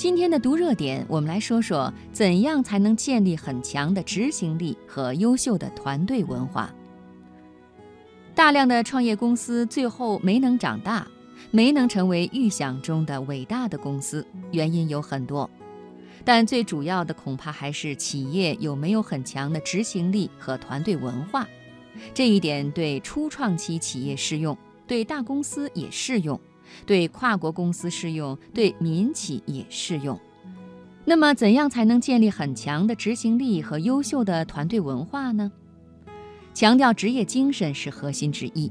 今天的读热点，我们来说说怎样才能建立很强的执行力和优秀的团队文化。大量的创业公司最后没能长大，没能成为预想中的伟大的公司，原因有很多，但最主要的恐怕还是企业有没有很强的执行力和团队文化。这一点对初创期企业适用，对大公司也适用。对跨国公司适用，对民企也适用。那么，怎样才能建立很强的执行力和优秀的团队文化呢？强调职业精神是核心之一。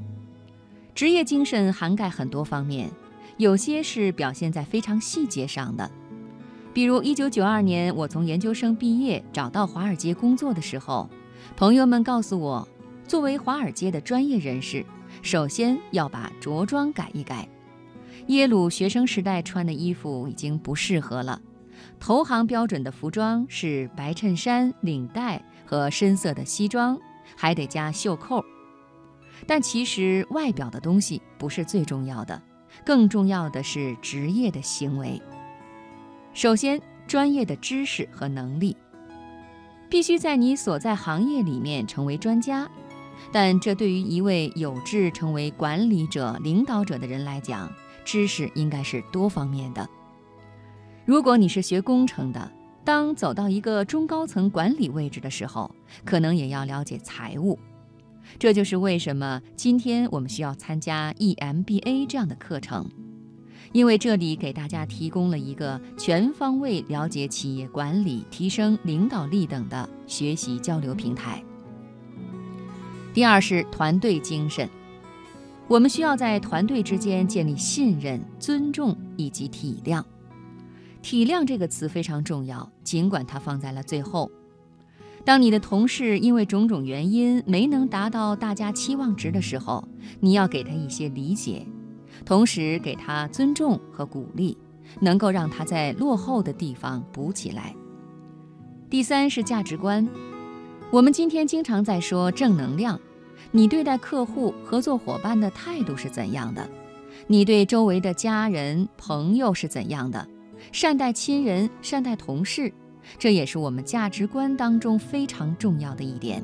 职业精神涵盖很多方面，有些是表现在非常细节上的。比如，1992年我从研究生毕业，找到华尔街工作的时候，朋友们告诉我，作为华尔街的专业人士，首先要把着装改一改。耶鲁学生时代穿的衣服已经不适合了，投行标准的服装是白衬衫、领带和深色的西装，还得加袖扣。但其实外表的东西不是最重要的，更重要的是职业的行为。首先，专业的知识和能力，必须在你所在行业里面成为专家。但这对于一位有志成为管理者、领导者的人来讲，知识应该是多方面的。如果你是学工程的，当走到一个中高层管理位置的时候，可能也要了解财务。这就是为什么今天我们需要参加 EMBA 这样的课程，因为这里给大家提供了一个全方位了解企业管理、提升领导力等的学习交流平台。第二是团队精神。我们需要在团队之间建立信任、尊重以及体谅。体谅这个词非常重要，尽管它放在了最后。当你的同事因为种种原因没能达到大家期望值的时候，你要给他一些理解，同时给他尊重和鼓励，能够让他在落后的地方补起来。第三是价值观。我们今天经常在说正能量。你对待客户、合作伙伴的态度是怎样的？你对周围的家人、朋友是怎样的？善待亲人，善待同事，这也是我们价值观当中非常重要的一点。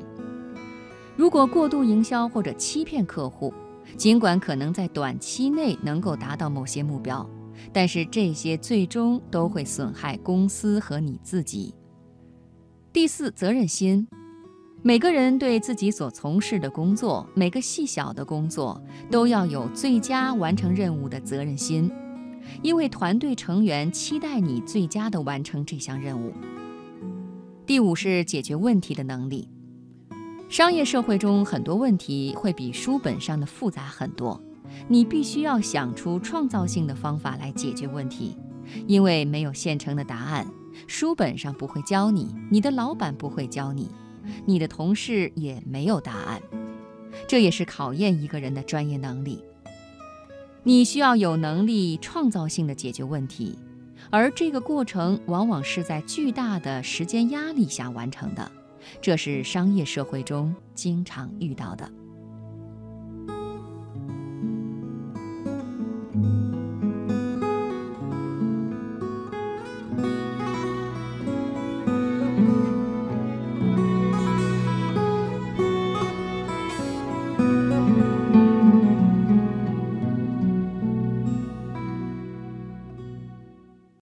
如果过度营销或者欺骗客户，尽管可能在短期内能够达到某些目标，但是这些最终都会损害公司和你自己。第四，责任心。每个人对自己所从事的工作，每个细小的工作，都要有最佳完成任务的责任心，因为团队成员期待你最佳的完成这项任务。第五是解决问题的能力。商业社会中很多问题会比书本上的复杂很多，你必须要想出创造性的方法来解决问题，因为没有现成的答案，书本上不会教你，你的老板不会教你。你的同事也没有答案，这也是考验一个人的专业能力。你需要有能力创造性的解决问题，而这个过程往往是在巨大的时间压力下完成的，这是商业社会中经常遇到的。